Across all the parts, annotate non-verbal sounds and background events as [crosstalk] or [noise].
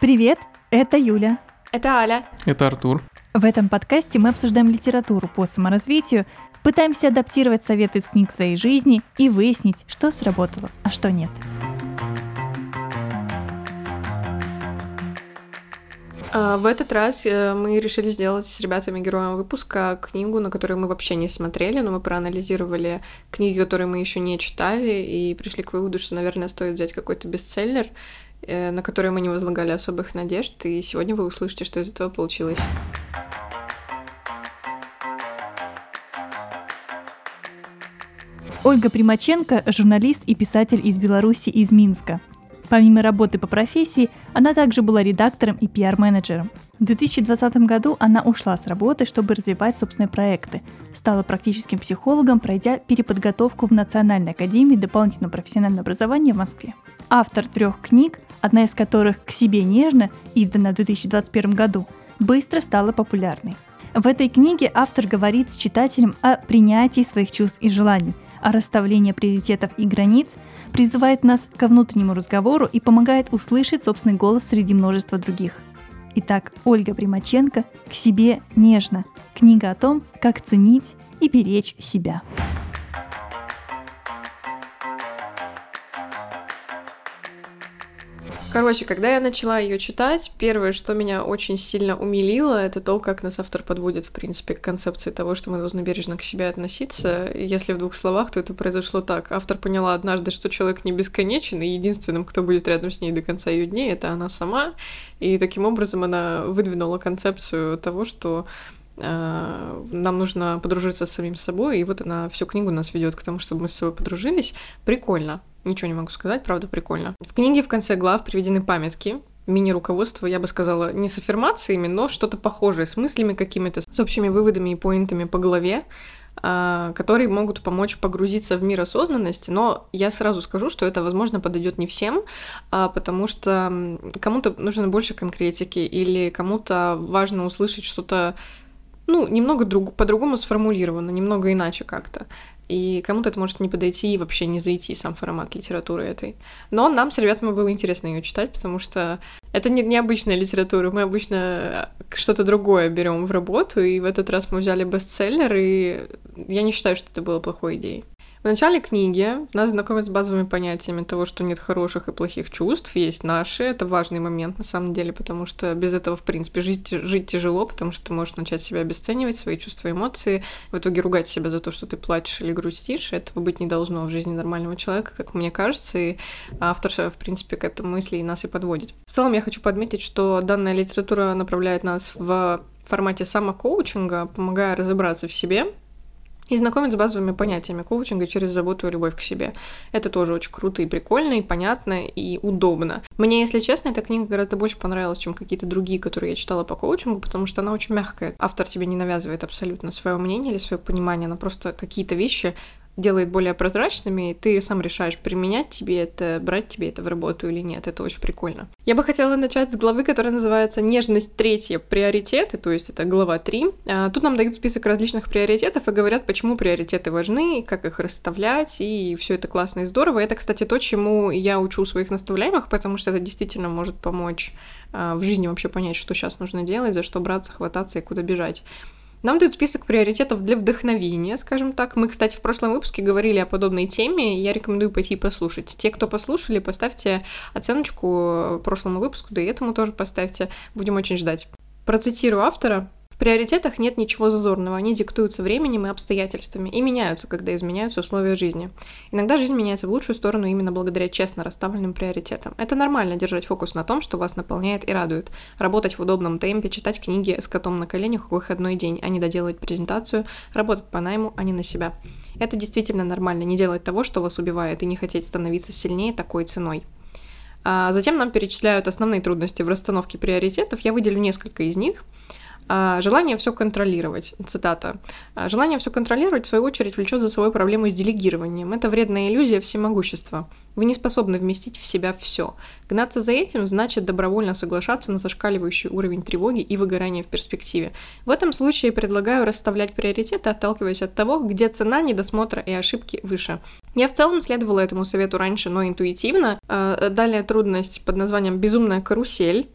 Привет, это Юля. Это Аля. Это Артур. В этом подкасте мы обсуждаем литературу по саморазвитию, пытаемся адаптировать советы из книг своей жизни и выяснить, что сработало, а что нет. А, в этот раз э, мы решили сделать с ребятами героем выпуска книгу, на которую мы вообще не смотрели, но мы проанализировали книги, которые мы еще не читали, и пришли к выводу, что, наверное, стоит взять какой-то бестселлер на которые мы не возлагали особых надежд, и сегодня вы услышите, что из этого получилось. Ольга Примаченко – журналист и писатель из Беларуси, из Минска. Помимо работы по профессии, она также была редактором и пиар-менеджером. В 2020 году она ушла с работы, чтобы развивать собственные проекты. Стала практическим психологом, пройдя переподготовку в Национальной академии дополнительного профессионального образования в Москве. Автор трех книг, одна из которых «К себе нежно», издана в 2021 году, быстро стала популярной. В этой книге автор говорит с читателем о принятии своих чувств и желаний, о расставлении приоритетов и границ, призывает нас ко внутреннему разговору и помогает услышать собственный голос среди множества других. Итак, Ольга Примаченко «К себе нежно» – книга о том, как ценить и беречь себя. Короче, когда я начала ее читать, первое, что меня очень сильно умилило, это то, как нас автор подводит, в принципе, к концепции того, что мы должны бережно к себе относиться. Если в двух словах, то это произошло так. Автор поняла однажды, что человек не бесконечен, и единственным, кто будет рядом с ней до конца ее дней, это она сама. И таким образом она выдвинула концепцию того, что э, нам нужно подружиться с самим собой, и вот она всю книгу нас ведет к тому, чтобы мы с собой подружились. Прикольно. Ничего не могу сказать, правда, прикольно. В книге в конце глав приведены памятки, мини-руководство, я бы сказала, не с аффирмациями, но что-то похожее, с мыслями какими-то, с общими выводами и поинтами по голове, а, которые могут помочь погрузиться в мир осознанности, но я сразу скажу, что это, возможно, подойдет не всем, а, потому что кому-то нужно больше конкретики или кому-то важно услышать что-то ну, немного друг, по-другому сформулировано, немного иначе как-то и кому-то это может не подойти и вообще не зайти сам формат литературы этой. Но нам с ребятами было интересно ее читать, потому что это не необычная литература. Мы обычно что-то другое берем в работу, и в этот раз мы взяли бестселлер, и я не считаю, что это было плохой идеей. В начале книги нас знакомят с базовыми понятиями того, что нет хороших и плохих чувств, есть наши. Это важный момент на самом деле, потому что без этого, в принципе, жить, жить тяжело, потому что ты можешь начать себя обесценивать, свои чувства эмоции, в итоге ругать себя за то, что ты плачешь или грустишь. Этого быть не должно в жизни нормального человека, как мне кажется, и автор, в принципе, к этому мысли и нас и подводит. В целом я хочу подметить, что данная литература направляет нас в формате самокоучинга, помогая разобраться в себе, и знакомить с базовыми понятиями коучинга через заботу и любовь к себе. Это тоже очень круто и прикольно, и понятно, и удобно. Мне, если честно, эта книга гораздо больше понравилась, чем какие-то другие, которые я читала по коучингу, потому что она очень мягкая. Автор тебе не навязывает абсолютно свое мнение или свое понимание, она просто какие-то вещи делает более прозрачными, и ты сам решаешь, применять тебе это, брать тебе это в работу или нет. Это очень прикольно. Я бы хотела начать с главы, которая называется «Нежность третья. Приоритеты», то есть это глава 3. А, тут нам дают список различных приоритетов и говорят, почему приоритеты важны, как их расставлять, и все это классно и здорово. Это, кстати, то, чему я учу своих наставляемых, потому что это действительно может помочь а, в жизни вообще понять, что сейчас нужно делать, за что браться, хвататься и куда бежать. Нам дают список приоритетов для вдохновения, скажем так. Мы, кстати, в прошлом выпуске говорили о подобной теме, я рекомендую пойти послушать. Те, кто послушали, поставьте оценочку прошлому выпуску, да и этому тоже поставьте. Будем очень ждать. Процитирую автора приоритетах нет ничего зазорного, они диктуются временем и обстоятельствами и меняются, когда изменяются условия жизни. Иногда жизнь меняется в лучшую сторону именно благодаря честно расставленным приоритетам. Это нормально держать фокус на том, что вас наполняет и радует, работать в удобном темпе, читать книги с котом на коленях в выходной день, а не доделывать презентацию, работать по найму, а не на себя. Это действительно нормально, не делать того, что вас убивает, и не хотеть становиться сильнее такой ценой. А затем нам перечисляют основные трудности в расстановке приоритетов. Я выделю несколько из них. А, желание все контролировать, цитата. «А, желание все контролировать, в свою очередь, влечет за собой проблему с делегированием. Это вредная иллюзия всемогущества. Вы не способны вместить в себя все. Гнаться за этим значит добровольно соглашаться на зашкаливающий уровень тревоги и выгорания в перспективе. В этом случае предлагаю расставлять приоритеты, отталкиваясь от того, где цена недосмотра и ошибки выше. Я в целом следовала этому совету раньше, но интуитивно. А, далее трудность под названием «безумная карусель».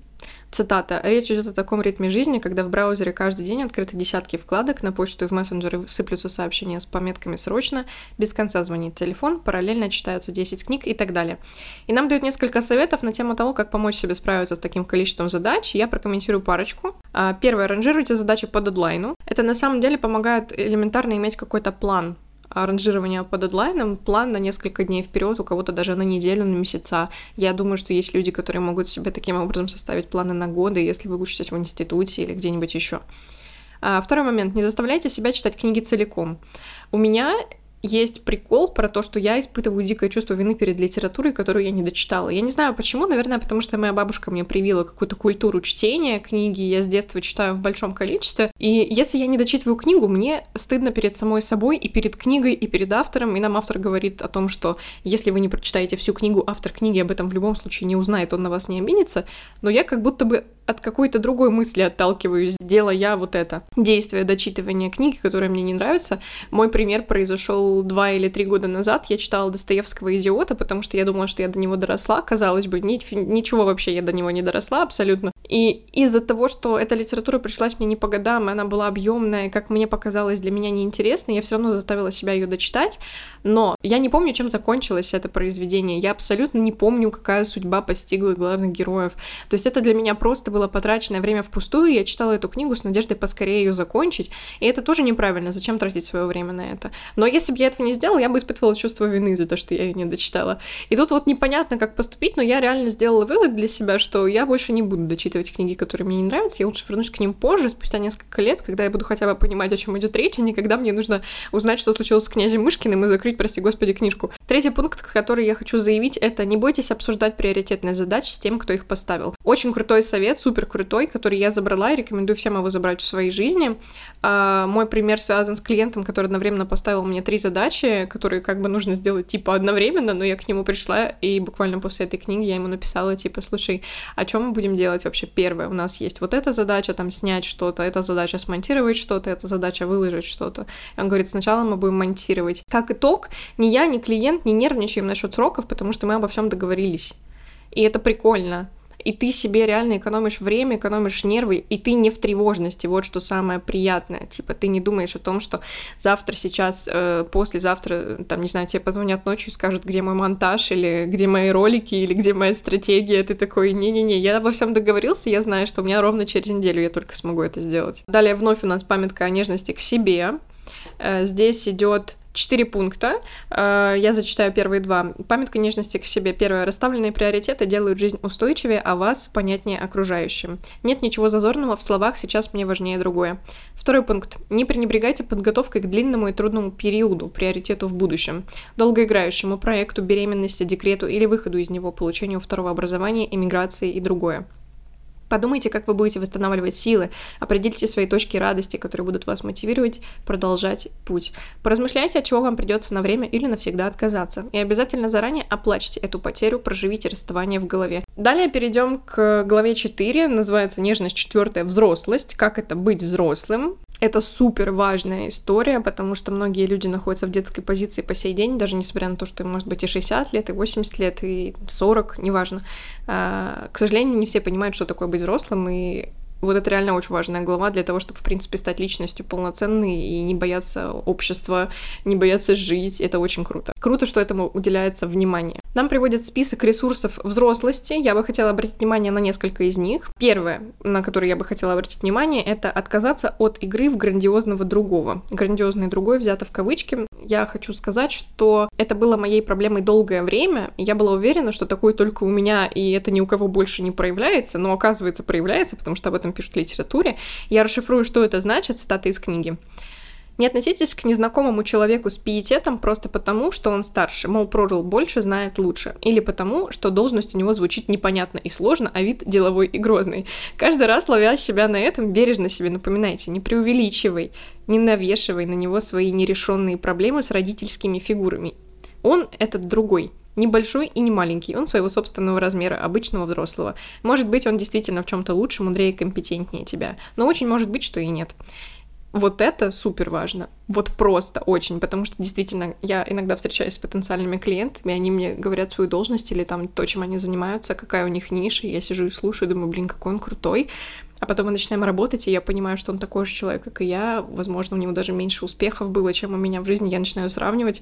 Цитата. «Речь идет о таком ритме жизни, когда в браузере каждый день открыты десятки вкладок, на почту и в мессенджеры сыплются сообщения с пометками «срочно», без конца звонит телефон, параллельно читаются 10 книг и так далее. И нам дают несколько советов на тему того, как помочь себе справиться с таким количеством задач. Я прокомментирую парочку. А, первое. Ранжируйте задачи по дедлайну. Это на самом деле помогает элементарно иметь какой-то план ранжирования по дедлайнам, план на несколько дней вперед, у кого-то даже на неделю, на месяца. Я думаю, что есть люди, которые могут себе таким образом составить планы на годы, если вы учитесь в институте или где-нибудь еще. А, второй момент. Не заставляйте себя читать книги целиком. У меня есть прикол про то, что я испытываю дикое чувство вины перед литературой, которую я не дочитала. Я не знаю почему, наверное, потому что моя бабушка мне привила какую-то культуру чтения книги, я с детства читаю в большом количестве, и если я не дочитываю книгу, мне стыдно перед самой собой и перед книгой, и перед автором, и нам автор говорит о том, что если вы не прочитаете всю книгу, автор книги об этом в любом случае не узнает, он на вас не обидится, но я как будто бы от какой-то другой мысли отталкиваюсь, делая вот это действие дочитывания книги, которая мне не нравится. Мой пример произошел два или три года назад. Я читала Достоевского «Идиота», потому что я думала, что я до него доросла. Казалось бы, ничего вообще я до него не доросла абсолютно. И из-за того, что эта литература пришлась мне не по годам, она была объемная, как мне показалось, для меня неинтересной, я все равно заставила себя ее дочитать. Но я не помню, чем закончилось это произведение. Я абсолютно не помню, какая судьба постигла главных героев. То есть это для меня просто было потраченное время впустую. Я читала эту книгу с надеждой поскорее ее закончить. И это тоже неправильно. Зачем тратить свое время на это? Но если бы я этого не сделала, я бы испытывала чувство вины за то, что я ее не дочитала. И тут вот непонятно, как поступить, но я реально сделала вывод для себя, что я больше не буду дочитывать книги, которые мне не нравятся. Я лучше вернусь к ним позже, спустя несколько лет, когда я буду хотя бы понимать, о чем идет речь, а не когда мне нужно узнать, что случилось с князем Мышкиным и закрыть прости господи, книжку. Третий пункт, который я хочу заявить, это не бойтесь обсуждать приоритетные задачи с тем, кто их поставил. Очень крутой совет, супер крутой, который я забрала и рекомендую всем его забрать в своей жизни. А, мой пример связан с клиентом, который одновременно поставил мне три задачи, которые как бы нужно сделать типа одновременно, но я к нему пришла, и буквально после этой книги я ему написала, типа, слушай, о чем мы будем делать вообще? Первое, у нас есть вот эта задача, там, снять что-то, эта задача смонтировать что-то, эта задача выложить что-то. Он говорит, сначала мы будем монтировать. Как итог, ни я, ни клиент не нервничаем насчет сроков, потому что мы обо всем договорились. И это прикольно. И ты себе реально экономишь время, экономишь нервы, и ты не в тревожности. Вот что самое приятное. Типа ты не думаешь о том, что завтра, сейчас, э, послезавтра, там, не знаю, тебе позвонят ночью и скажут, где мой монтаж, или где мои ролики, или где моя стратегия. Ты такой, не-не-не, я обо всем договорился, я знаю, что у меня ровно через неделю я только смогу это сделать. Далее вновь у нас памятка о нежности к себе. Э, здесь идет четыре пункта. Э, я зачитаю первые два. Памятка нежности к себе. Первое. Расставленные приоритеты делают жизнь устойчивее, а вас понятнее окружающим. Нет ничего зазорного в словах «сейчас мне важнее другое». Второй пункт. Не пренебрегайте подготовкой к длинному и трудному периоду, приоритету в будущем, долгоиграющему проекту, беременности, декрету или выходу из него, получению второго образования, эмиграции и другое. Подумайте, как вы будете восстанавливать силы, определите свои точки радости, которые будут вас мотивировать продолжать путь. Поразмышляйте, от чего вам придется на время или навсегда отказаться. И обязательно заранее оплачьте эту потерю, проживите расставание в голове. Далее перейдем к главе 4, называется «Нежность четвертая. Взрослость. Как это быть взрослым?» Это супер важная история, потому что многие люди находятся в детской позиции по сей день, даже несмотря на то, что им может быть и 60 лет, и 80 лет, и 40, неважно. А, к сожалению, не все понимают, что такое быть взрослым, и вот это реально очень важная глава для того, чтобы, в принципе, стать личностью полноценной и не бояться общества, не бояться жить. Это очень круто. Круто, что этому уделяется внимание. Нам приводят список ресурсов взрослости. Я бы хотела обратить внимание на несколько из них. Первое, на которое я бы хотела обратить внимание, это отказаться от игры в грандиозного другого. Грандиозный другой взято в кавычки. Я хочу сказать, что это было моей проблемой долгое время. Я была уверена, что такое только у меня, и это ни у кого больше не проявляется, но оказывается проявляется, потому что об этом пишут в литературе. Я расшифрую, что это значит, цитата из книги. Не относитесь к незнакомому человеку с пиететом просто потому, что он старше, мол, прожил больше, знает лучше, или потому, что должность у него звучит непонятно и сложно, а вид деловой и грозный. Каждый раз, ловя себя на этом, бережно себе напоминайте, не преувеличивай, не навешивай на него свои нерешенные проблемы с родительскими фигурами. Он этот другой, Небольшой и не маленький, он своего собственного размера, обычного взрослого. Может быть, он действительно в чем-то лучше, мудрее и компетентнее тебя, но очень может быть, что и нет. Вот это супер важно. Вот просто очень, потому что действительно я иногда встречаюсь с потенциальными клиентами, они мне говорят свою должность или там то, чем они занимаются, какая у них ниша, я сижу и слушаю, думаю, блин, какой он крутой. А потом мы начинаем работать, и я понимаю, что он такой же человек, как и я. Возможно, у него даже меньше успехов было, чем у меня в жизни. Я начинаю сравнивать.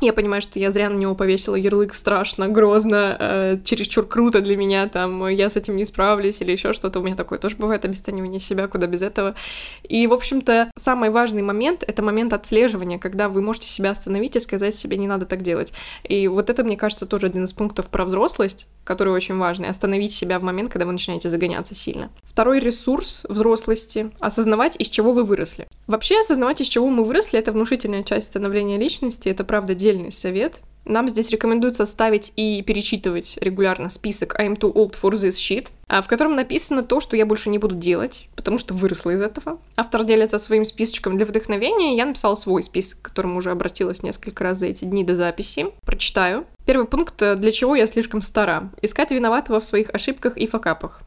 Я понимаю, что я зря на него повесила ярлык страшно, грозно, э, чересчур круто для меня, там, я с этим не справлюсь или еще что-то. У меня такое тоже бывает, обесценивание себя, куда без этого. И, в общем-то, самый важный момент — это момент отслеживания, когда вы можете себя остановить и сказать себе, не надо так делать. И вот это, мне кажется, тоже один из пунктов про взрослость, который очень важный. Остановить себя в момент, когда вы начинаете загоняться сильно. Второй ресурс взрослости — осознавать, из чего вы выросли. Вообще, осознавать, из чего мы выросли — это внушительная часть становления личности, это правда отдельный совет. Нам здесь рекомендуется ставить и перечитывать регулярно список I'm too old for this shit, а, в котором написано то, что я больше не буду делать, потому что выросла из этого. Автор делится своим списочком для вдохновения, я написала свой список, к которому уже обратилась несколько раз за эти дни до записи. Прочитаю. Первый пункт – для чего я слишком стара? Искать виноватого в своих ошибках и факапах.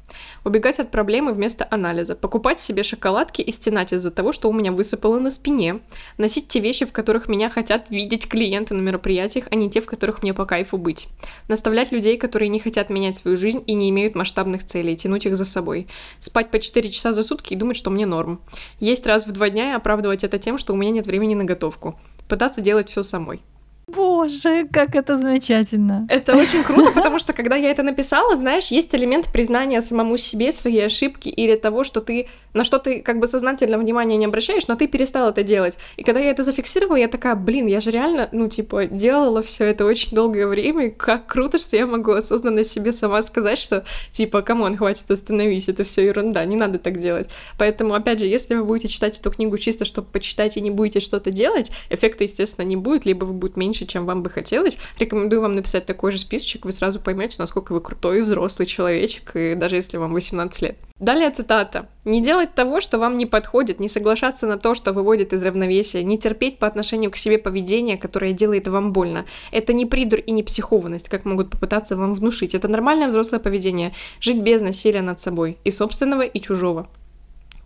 Убегать от проблемы вместо анализа. Покупать себе шоколадки и стенать из-за того, что у меня высыпало на спине. Носить те вещи, в которых меня хотят видеть клиенты на мероприятиях, а не те, в которых мне по кайфу быть. Наставлять людей, которые не хотят менять свою жизнь и не имеют масштабных целей, тянуть их за собой. Спать по 4 часа за сутки и думать, что мне норм. Есть раз в два дня и оправдывать это тем, что у меня нет времени на готовку. Пытаться делать все самой. Боже, как это замечательно. Это очень круто, [laughs] потому что когда я это написала, знаешь, есть элемент признания самому себе своей ошибки или того, что ты на что ты как бы сознательно внимания не обращаешь, но ты перестал это делать. И когда я это зафиксировала, я такая, блин, я же реально, ну, типа, делала все это очень долгое время, и как круто, что я могу осознанно себе сама сказать, что, типа, come on, хватит остановись, это все ерунда, не надо так делать. Поэтому, опять же, если вы будете читать эту книгу чисто, чтобы почитать и не будете что-то делать, эффекта, естественно, не будет, либо вы будет меньше, чем вам бы хотелось. Рекомендую вам написать такой же списочек, вы сразу поймете, насколько вы крутой взрослый человечек, и даже если вам 18 лет. Далее цитата. «Не делать того, что вам не подходит, не соглашаться на то, что выводит из равновесия, не терпеть по отношению к себе поведение, которое делает вам больно. Это не придур и не психованность, как могут попытаться вам внушить. Это нормальное взрослое поведение. Жить без насилия над собой. И собственного, и чужого».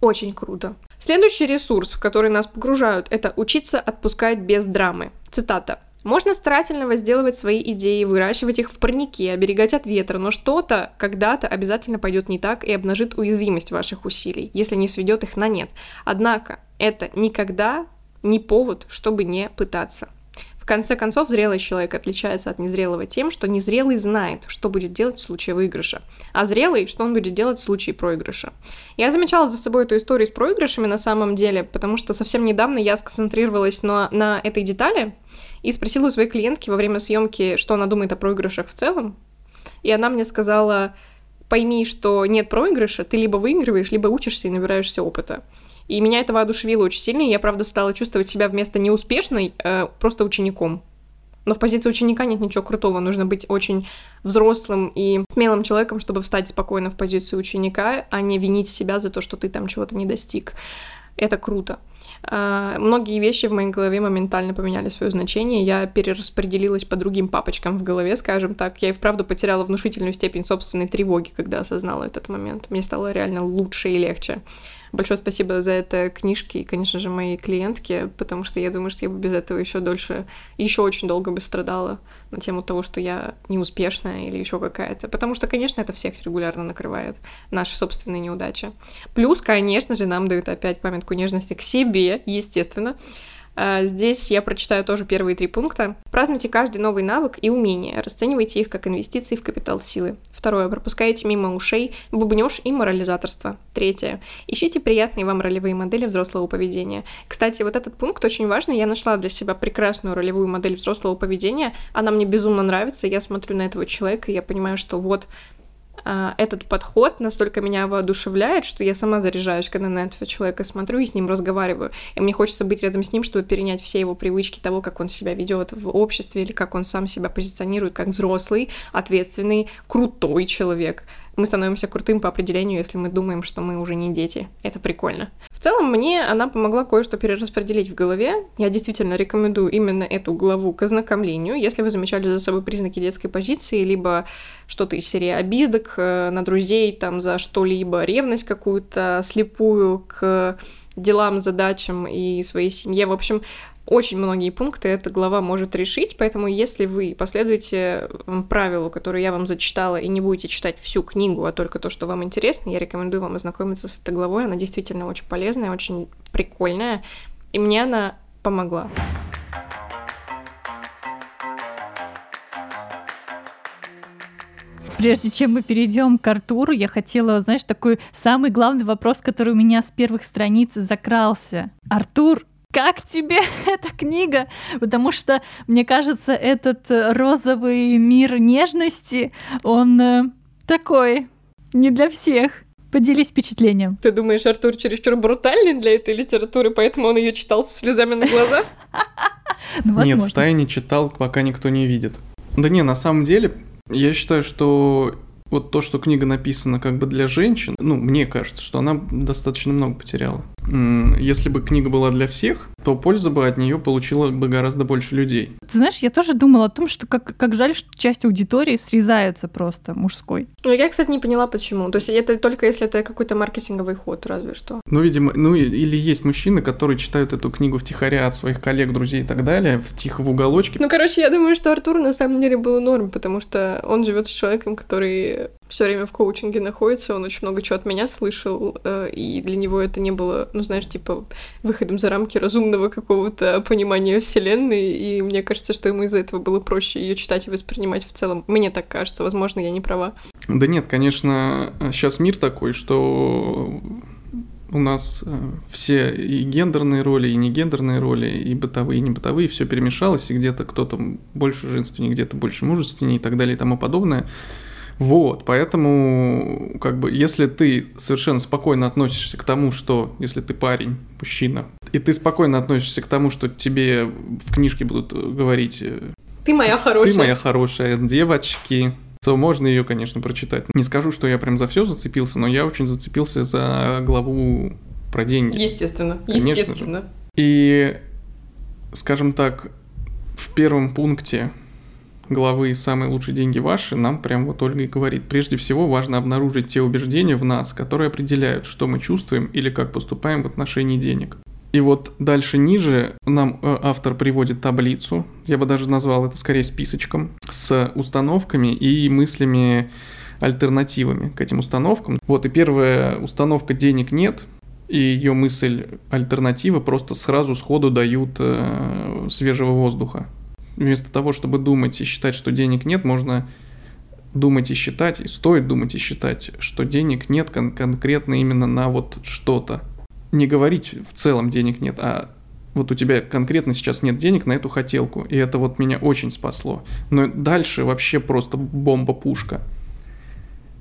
Очень круто. Следующий ресурс, в который нас погружают, это учиться отпускать без драмы. Цитата. Можно старательно возделывать свои идеи, выращивать их в парнике, оберегать от ветра, но что-то когда-то обязательно пойдет не так и обнажит уязвимость ваших усилий, если не сведет их на нет. Однако это никогда не повод, чтобы не пытаться. В конце концов, зрелый человек отличается от незрелого тем, что незрелый знает, что будет делать в случае выигрыша, а зрелый, что он будет делать в случае проигрыша. Я замечала за собой эту историю с проигрышами на самом деле, потому что совсем недавно я сконцентрировалась на, на этой детали, и спросила у своей клиентки во время съемки, что она думает о проигрышах в целом. И она мне сказала, пойми, что нет проигрыша, ты либо выигрываешь, либо учишься и набираешься опыта. И меня это воодушевило очень сильно, и я, правда, стала чувствовать себя вместо неуспешной э, просто учеником. Но в позиции ученика нет ничего крутого. Нужно быть очень взрослым и смелым человеком, чтобы встать спокойно в позицию ученика, а не винить себя за то, что ты там чего-то не достиг. Это круто. А, многие вещи в моей голове моментально поменяли свое значение. Я перераспределилась по другим папочкам в голове, скажем так. Я и вправду потеряла внушительную степень собственной тревоги, когда осознала этот момент. Мне стало реально лучше и легче. Большое спасибо за это книжки и, конечно же, моей клиентке, потому что я думаю, что я бы без этого еще дольше, еще очень долго бы страдала на тему того, что я неуспешная или еще какая-то. Потому что, конечно, это всех регулярно накрывает, наши собственные неудачи. Плюс, конечно же, нам дают опять памятку нежности к себе, естественно. А, здесь я прочитаю тоже первые три пункта. Празднуйте каждый новый навык и умение. Расценивайте их как инвестиции в капитал силы. Второе. Пропускайте мимо ушей бубнёж и морализаторство. Третье. Ищите приятные вам ролевые модели взрослого поведения. Кстати, вот этот пункт очень важный. Я нашла для себя прекрасную ролевую модель взрослого поведения. Она мне безумно нравится. Я смотрю на этого человека, и я понимаю, что вот этот подход настолько меня воодушевляет, что я сама заряжаюсь, когда на этого человека смотрю и с ним разговариваю. И мне хочется быть рядом с ним, чтобы перенять все его привычки того, как он себя ведет в обществе или как он сам себя позиционирует как взрослый, ответственный, крутой человек. Мы становимся крутым по определению, если мы думаем, что мы уже не дети. Это прикольно. В целом, мне она помогла кое-что перераспределить в голове. Я действительно рекомендую именно эту главу к ознакомлению. Если вы замечали за собой признаки детской позиции, либо что-то из серии обидок э, на друзей, там, за что-либо, ревность какую-то слепую к делам, задачам и своей семье. В общем, очень многие пункты эта глава может решить, поэтому если вы последуете правилу, которое я вам зачитала, и не будете читать всю книгу, а только то, что вам интересно, я рекомендую вам ознакомиться с этой главой. Она действительно очень полезная, очень прикольная, и мне она помогла. Прежде чем мы перейдем к Артуру, я хотела, знаешь, такой самый главный вопрос, который у меня с первых страниц закрался. Артур, как тебе [laughs] эта книга? Потому что, мне кажется, этот э, розовый мир нежности, он э, такой не для всех. Поделись впечатлением. Ты думаешь, Артур чересчур брутальный для этой литературы, поэтому он ее читал со слезами на глазах? [laughs] Ну, Нет, в тайне читал, пока никто не видит. Да не, на самом деле, я считаю, что вот то, что книга написана как бы для женщин, ну, мне кажется, что она достаточно много потеряла. Если бы книга была для всех, то польза бы от нее получила бы гораздо больше людей. Ты знаешь, я тоже думала о том, что как, как жаль, что часть аудитории срезается просто мужской. Ну, я, кстати, не поняла, почему. То есть это только если это какой-то маркетинговый ход, разве что. Ну, видимо, ну или есть мужчины, которые читают эту книгу втихаря от своих коллег, друзей и так далее, в тихо в уголочке. Ну, короче, я думаю, что Артур на самом деле был норм, потому что он живет с человеком, который все время в коучинге находится, он очень много чего от меня слышал, э, и для него это не было, ну, знаешь, типа, выходом за рамки разумного какого-то понимания Вселенной, и мне кажется, что ему из-за этого было проще ее читать и воспринимать в целом. Мне так кажется, возможно, я не права. Да нет, конечно, сейчас мир такой, что у нас э, все и гендерные роли, и негендерные роли, и бытовые, и не бытовые, все перемешалось, и где-то кто-то больше женственнее, где-то больше мужественнее и так далее и тому подобное. Вот, поэтому, как бы, если ты совершенно спокойно относишься к тому, что, если ты парень, мужчина, и ты спокойно относишься к тому, что тебе в книжке будут говорить э, «Ты моя хорошая». «Ты моя хорошая, девочки», то можно ее, конечно, прочитать. Не скажу, что я прям за все зацепился, но я очень зацепился за главу про деньги. Естественно, конечно естественно. Же. И, скажем так, в первом пункте главы «Самые лучшие деньги ваши» нам прям вот Ольга и говорит. Прежде всего важно обнаружить те убеждения в нас, которые определяют, что мы чувствуем или как поступаем в отношении денег. И вот дальше ниже нам э, автор приводит таблицу, я бы даже назвал это скорее списочком, с установками и мыслями альтернативами к этим установкам. Вот и первая установка «денег нет», и ее мысль альтернатива просто сразу сходу дают э, свежего воздуха вместо того, чтобы думать и считать, что денег нет, можно думать и считать, и стоит думать и считать, что денег нет кон- конкретно именно на вот что-то. Не говорить в целом денег нет, а вот у тебя конкретно сейчас нет денег на эту хотелку, и это вот меня очень спасло. Но дальше вообще просто бомба-пушка.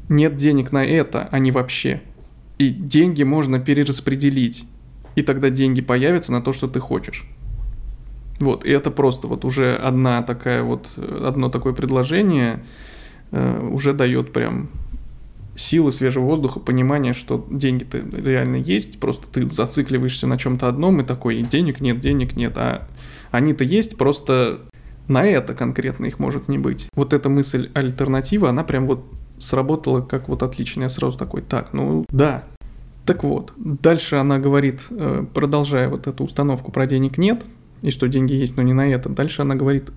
Нет денег на это, а не вообще. И деньги можно перераспределить. И тогда деньги появятся на то, что ты хочешь. Вот, и это просто вот уже одна такая вот, одно такое предложение э, уже дает прям силы свежего воздуха, понимание, что деньги-то реально есть, просто ты зацикливаешься на чем-то одном и такой, денег нет, денег нет, а они-то есть, просто на это конкретно их может не быть. Вот эта мысль альтернатива, она прям вот сработала как вот отлично. Я сразу такой, так, ну да. Так вот, дальше она говорит, э, продолжая вот эту установку про денег нет, и что деньги есть, но не на это. Дальше она говорит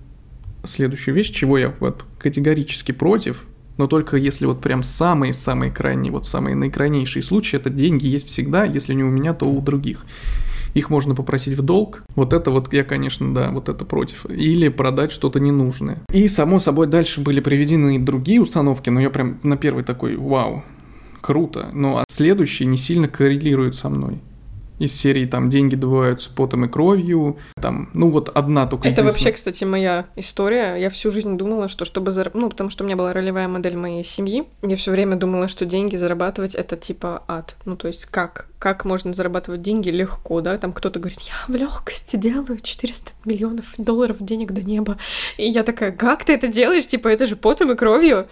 следующую вещь, чего я вот категорически против, но только если вот прям самые-самые крайние, вот самые наикрайнейшие случаи, это деньги есть всегда, если не у меня, то у других. Их можно попросить в долг. Вот это вот я, конечно, да, вот это против. Или продать что-то ненужное. И, само собой, дальше были приведены и другие установки, но я прям на первый такой, вау, круто. Ну а следующие не сильно коррелируют со мной из серии там деньги добываются потом и кровью, там, ну вот одна только Это вообще, кстати, моя история. Я всю жизнь думала, что чтобы зарабатывать, ну потому что у меня была ролевая модель моей семьи, я все время думала, что деньги зарабатывать это типа ад. Ну то есть как как можно зарабатывать деньги легко, да? Там кто-то говорит, я в легкости делаю 400 миллионов долларов денег до неба, и я такая, как ты это делаешь? Типа это же потом и кровью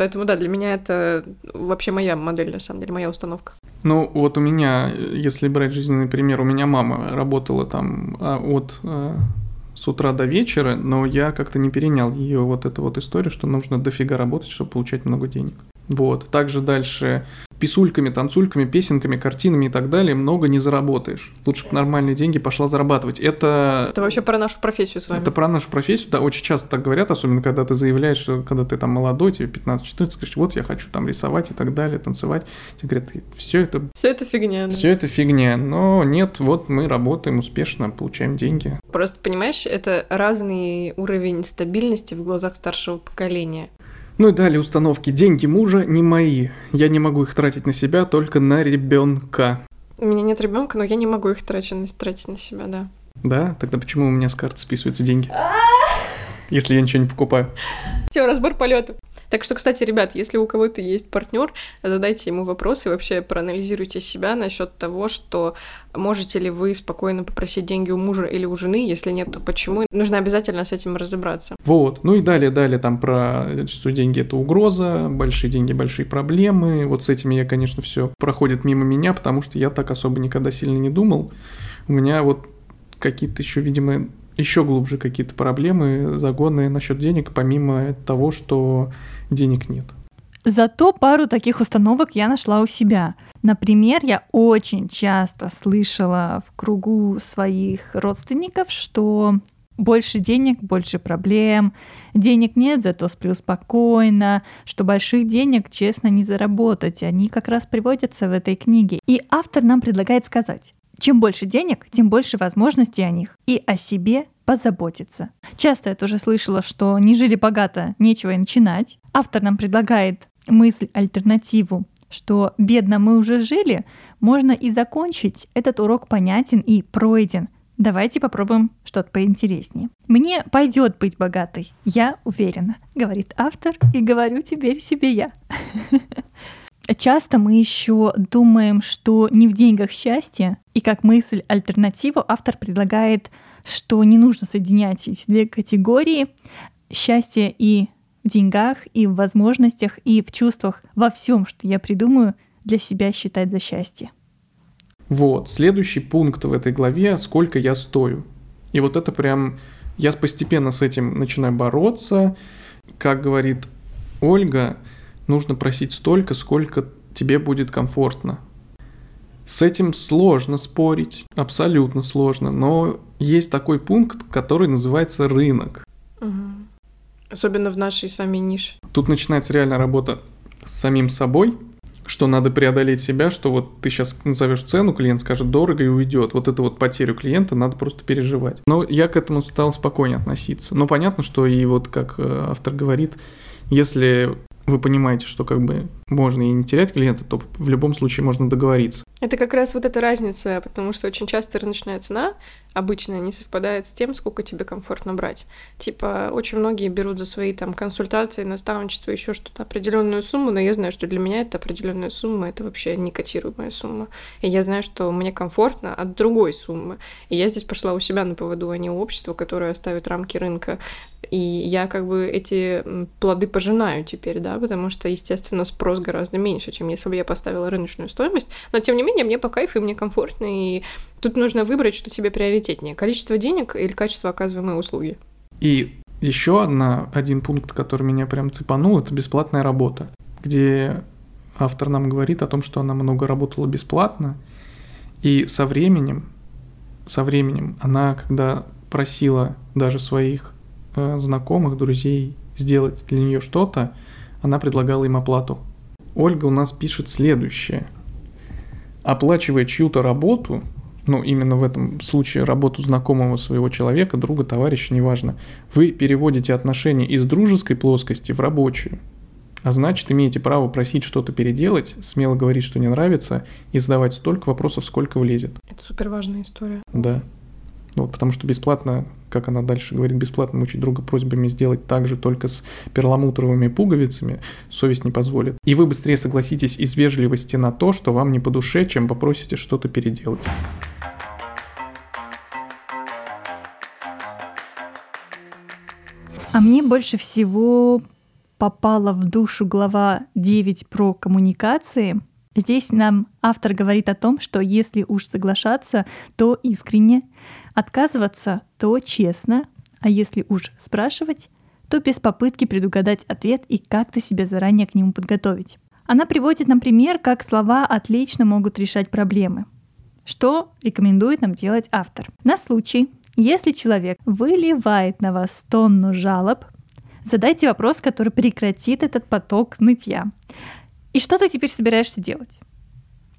Поэтому да, для меня это вообще моя модель, на самом деле, моя установка. Ну, вот у меня, если брать жизненный пример, у меня мама работала там а, от а, с утра до вечера, но я как-то не перенял ее вот эту вот историю, что нужно дофига работать, чтобы получать много денег. Вот. Также дальше писульками, танцульками, песенками, картинами и так далее много не заработаешь. Лучше бы нормальные деньги пошла зарабатывать. Это... Это вообще про нашу профессию с вами. Это про нашу профессию, да, очень часто так говорят, особенно когда ты заявляешь, что когда ты там молодой, тебе 15-14, скажешь, вот я хочу там рисовать и так далее, танцевать. Тебе говорят, все это... Все это фигня. Да. Все это фигня. Но нет, вот мы работаем успешно, получаем деньги. Просто, понимаешь, это разный уровень стабильности в глазах старшего поколения. Ну и далее установки. Деньги мужа не мои. Я не могу их тратить на себя, только на ребенка. У меня нет ребенка, но я не могу их тратить, тратить на себя, да. Да? Тогда почему у меня с карты списываются деньги? Если я ничего не покупаю. Все, разбор полетов. Так что, кстати, ребят, если у кого-то есть партнер, задайте ему вопросы, вообще проанализируйте себя насчет того, что можете ли вы спокойно попросить деньги у мужа или у жены, если нет, то почему. Нужно обязательно с этим разобраться. Вот. Ну и далее, далее там про что деньги это угроза, большие деньги, большие проблемы. Вот с этими я, конечно, все проходит мимо меня, потому что я так особо никогда сильно не думал. У меня вот какие-то еще, видимо, еще глубже какие-то проблемы, загоны насчет денег, помимо того, что денег нет. Зато пару таких установок я нашла у себя. Например, я очень часто слышала в кругу своих родственников, что больше денег, больше проблем, денег нет, зато сплю спокойно, что больших денег честно не заработать. Они как раз приводятся в этой книге. И автор нам предлагает сказать, чем больше денег, тем больше возможностей о них и о себе позаботиться. Часто я тоже слышала, что не жили богато, нечего и начинать. Автор нам предлагает мысль, альтернативу, что бедно мы уже жили, можно и закончить. Этот урок понятен и пройден. Давайте попробуем что-то поинтереснее. Мне пойдет быть богатой, я уверена, говорит автор, и говорю теперь себе я. [laughs] Часто мы еще думаем, что не в деньгах счастье, и как мысль альтернативу автор предлагает, что не нужно соединять эти две категории счастье и в деньгах, и в возможностях, и в чувствах, во всем, что я придумаю, для себя считать за счастье. Вот, следующий пункт в этой главе, сколько я стою. И вот это прям, я постепенно с этим начинаю бороться. Как говорит Ольга, нужно просить столько, сколько тебе будет комфортно. С этим сложно спорить, абсолютно сложно, но есть такой пункт, который называется рынок. Угу. Особенно в нашей с вами нише. Тут начинается реально работа с самим собой, что надо преодолеть себя, что вот ты сейчас назовешь цену, клиент скажет дорого и уйдет. Вот эту вот потерю клиента надо просто переживать. Но я к этому стал спокойнее относиться. Но понятно, что и вот как э, автор говорит, если вы понимаете, что как бы можно и не терять клиента, то в любом случае можно договориться. Это как раз вот эта разница, потому что очень часто рыночная цена обычно не совпадает с тем, сколько тебе комфортно брать. Типа, очень многие берут за свои там консультации, наставничество, еще что-то определенную сумму, но я знаю, что для меня это определенная сумма, это вообще не котируемая сумма. И я знаю, что мне комфортно от другой суммы. И я здесь пошла у себя на поводу, а не у общества, которое ставит рамки рынка. И я как бы эти плоды пожинаю теперь, да, потому что, естественно, спрос гораздо меньше, чем если бы я поставила рыночную стоимость. Но, тем не менее, мне по кайфу и мне комфортно, и тут нужно выбрать, что тебе приоритетнее. Количество денег или качество оказываемой услуги. И еще одна, один пункт, который меня прям цепанул, это бесплатная работа, где автор нам говорит о том, что она много работала бесплатно, и со временем, со временем она, когда просила даже своих знакомых, друзей сделать для нее что-то, она предлагала им оплату. Ольга у нас пишет следующее. Оплачивая чью-то работу, ну, именно в этом случае работу знакомого своего человека, друга, товарища, неважно, вы переводите отношения из дружеской плоскости в рабочую. А значит, имеете право просить что-то переделать, смело говорить, что не нравится, и задавать столько вопросов, сколько влезет. Это супер важная история. Да. Ну, вот, потому что бесплатно, как она дальше говорит, бесплатно мучить друга просьбами сделать так же только с перламутровыми пуговицами, совесть не позволит. И вы быстрее согласитесь из вежливости на то, что вам не по душе, чем попросите что-то переделать. А мне больше всего попала в душу глава 9 про коммуникации. Здесь нам автор говорит о том, что если уж соглашаться, то искренне, отказываться, то честно, а если уж спрашивать, то без попытки предугадать ответ и как-то себя заранее к нему подготовить. Она приводит нам пример, как слова отлично могут решать проблемы. Что рекомендует нам делать автор? На случай, если человек выливает на вас тонну жалоб, задайте вопрос, который прекратит этот поток нытья. И что ты теперь собираешься делать?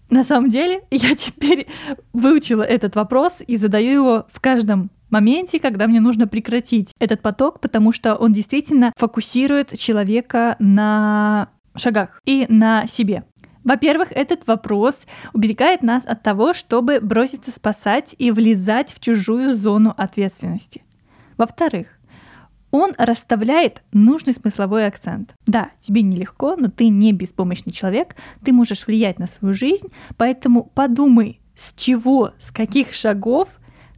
На самом деле, [laughs] я теперь выучила этот вопрос и задаю его в каждом моменте, когда мне нужно прекратить этот поток, потому что он действительно фокусирует человека на шагах и на себе. Во-первых, этот вопрос уберегает нас от того, чтобы броситься спасать и влезать в чужую зону ответственности. Во-вторых, он расставляет нужный смысловой акцент. Да, тебе нелегко, но ты не беспомощный человек, ты можешь влиять на свою жизнь, поэтому подумай, с чего, с каких шагов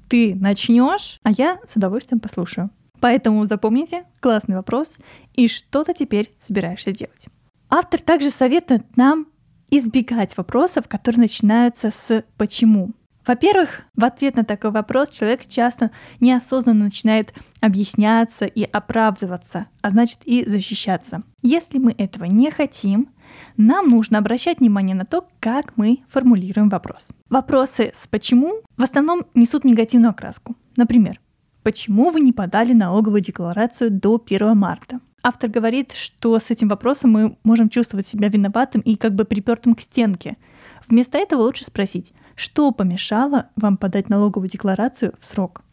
ты начнешь, а я с удовольствием послушаю. Поэтому запомните, классный вопрос, и что ты теперь собираешься делать. Автор также советует нам избегать вопросов, которые начинаются с «почему?». Во-первых, в ответ на такой вопрос человек часто неосознанно начинает объясняться и оправдываться, а значит и защищаться. Если мы этого не хотим, нам нужно обращать внимание на то, как мы формулируем вопрос. Вопросы с «почему» в основном несут негативную окраску. Например, «Почему вы не подали налоговую декларацию до 1 марта?» Автор говорит, что с этим вопросом мы можем чувствовать себя виноватым и как бы припертым к стенке. Вместо этого лучше спросить, что помешало вам подать налоговую декларацию в срок.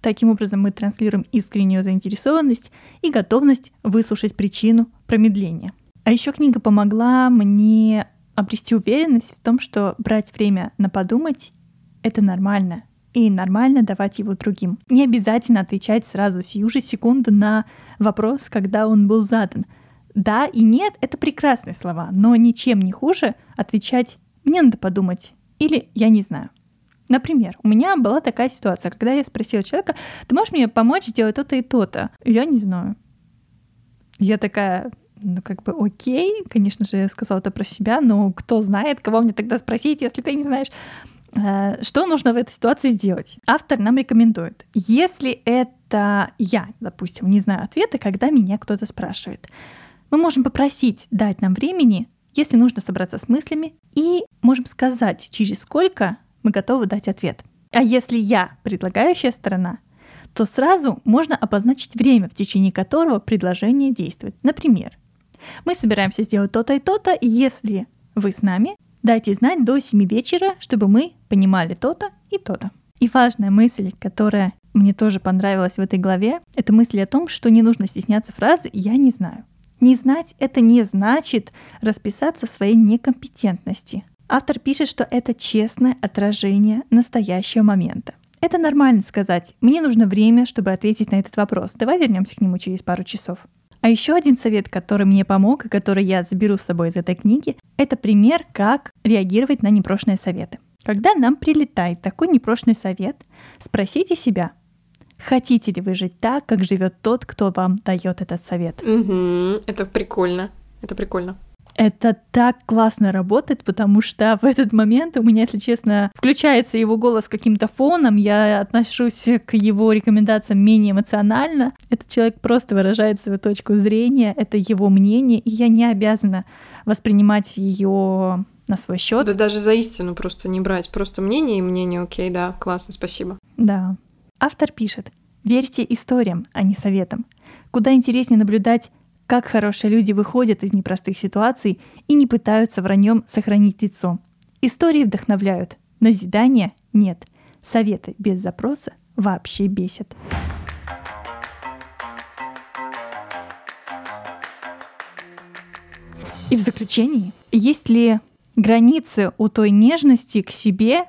Таким образом, мы транслируем искреннюю заинтересованность и готовность выслушать причину промедления. А еще книга помогла мне обрести уверенность в том, что брать время на подумать — это нормально, и нормально давать его другим. Не обязательно отвечать сразу сию же секунду на вопрос, когда он был задан. Да и нет — это прекрасные слова, но ничем не хуже отвечать «мне надо подумать» или «я не знаю». Например, у меня была такая ситуация, когда я спросила человека, ты можешь мне помочь сделать то-то и то-то? Я не знаю. Я такая, ну, как бы, окей, конечно же, я сказала это про себя, но кто знает, кого мне тогда спросить, если ты не знаешь. Э, что нужно в этой ситуации сделать? Автор нам рекомендует. Если это я, допустим, не знаю ответа, когда меня кто-то спрашивает, мы можем попросить дать нам времени, если нужно собраться с мыслями, и можем сказать, через сколько мы готовы дать ответ. А если я предлагающая сторона, то сразу можно обозначить время, в течение которого предложение действует. Например, мы собираемся сделать то-то и то-то, если вы с нами, Дайте знать до 7 вечера, чтобы мы понимали то-то и то-то. И важная мысль, которая мне тоже понравилась в этой главе, это мысль о том, что не нужно стесняться фразы «я не знаю». Не знать — это не значит расписаться в своей некомпетентности. Автор пишет, что это честное отражение настоящего момента. Это нормально сказать «мне нужно время, чтобы ответить на этот вопрос». Давай вернемся к нему через пару часов. А еще один совет, который мне помог и который я заберу с собой из этой книги, это пример, как реагировать на непрошенные советы. Когда нам прилетает такой непрошенный совет, спросите себя, хотите ли вы жить так, как живет тот, кто вам дает этот совет. Угу, это прикольно. Это прикольно. Это так классно работает, потому что в этот момент у меня, если честно, включается его голос каким-то фоном, я отношусь к его рекомендациям менее эмоционально. Этот человек просто выражает свою точку зрения, это его мнение, и я не обязана воспринимать ее на свой счет. Да даже за истину просто не брать, просто мнение и мнение, окей, да, классно, спасибо. Да. Автор пишет, верьте историям, а не советам. Куда интереснее наблюдать как хорошие люди выходят из непростых ситуаций и не пытаются враньем сохранить лицо. Истории вдохновляют, назидания нет. Советы без запроса вообще бесят. И в заключении, есть ли границы у той нежности к себе?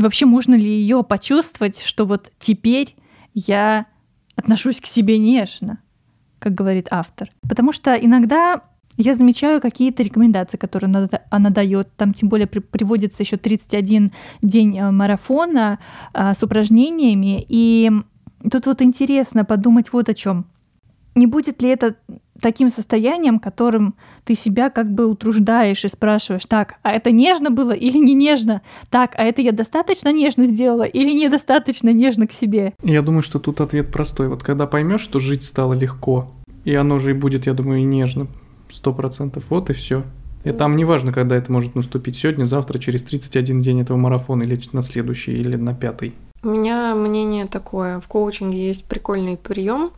Вообще можно ли ее почувствовать, что вот теперь я отношусь к себе нежно? как говорит автор. Потому что иногда я замечаю какие-то рекомендации, которые она, дает. Там тем более при, приводится еще 31 день э, марафона а, с упражнениями. И тут вот интересно подумать вот о чем. Не будет ли это таким состоянием, которым ты себя как бы утруждаешь и спрашиваешь, так, а это нежно было или не нежно? Так, а это я достаточно нежно сделала или недостаточно нежно к себе? Я думаю, что тут ответ простой. Вот когда поймешь, что жить стало легко, и оно же и будет, я думаю, и нежно, сто процентов, вот и все. И там не важно, когда это может наступить, сегодня, завтра, через 31 день этого марафона, или на следующий, или на пятый. У меня мнение такое. В коучинге есть прикольный прием,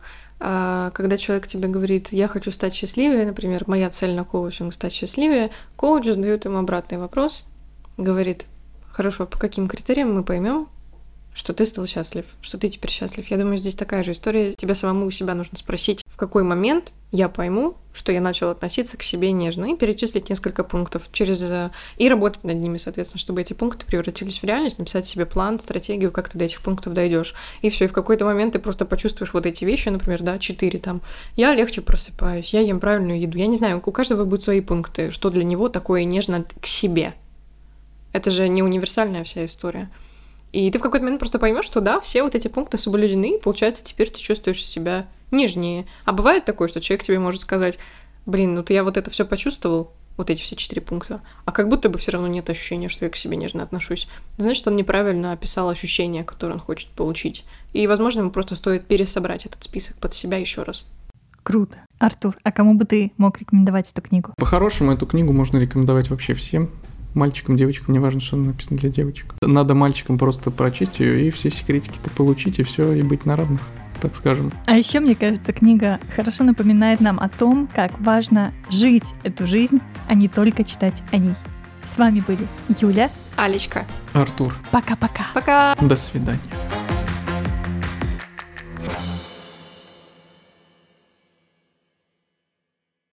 когда человек тебе говорит, я хочу стать счастливее, например, моя цель на коучинг стать счастливее, коуч задает ему обратный вопрос, говорит, хорошо, по каким критериям мы поймем, что ты стал счастлив, что ты теперь счастлив. Я думаю, здесь такая же история. Тебе самому у себя нужно спросить, в какой момент я пойму, что я начал относиться к себе нежно, и перечислить несколько пунктов через... Э, и работать над ними, соответственно, чтобы эти пункты превратились в реальность, написать себе план, стратегию, как ты до этих пунктов дойдешь. И все, и в какой-то момент ты просто почувствуешь вот эти вещи, например, да, четыре там. Я легче просыпаюсь, я ем правильную еду. Я не знаю, у каждого будут свои пункты, что для него такое нежно к себе. Это же не универсальная вся история. И ты в какой-то момент просто поймешь, что да, все вот эти пункты соблюдены, и получается, теперь ты чувствуешь себя нежнее. А бывает такое, что человек тебе может сказать, блин, ну ты я вот это все почувствовал, вот эти все четыре пункта, а как будто бы все равно нет ощущения, что я к себе нежно отношусь. Значит, он неправильно описал ощущения, которые он хочет получить. И, возможно, ему просто стоит пересобрать этот список под себя еще раз. Круто. Артур, а кому бы ты мог рекомендовать эту книгу? По-хорошему, эту книгу можно рекомендовать вообще всем мальчикам, девочкам, неважно, что она написана для девочек. Надо мальчикам просто прочесть ее и все секретики-то получить, и все, и быть на равных так скажем. А еще, мне кажется, книга хорошо напоминает нам о том, как важно жить эту жизнь, а не только читать о ней. С вами были Юля, Алечка, Артур. Пока-пока. Пока. До свидания.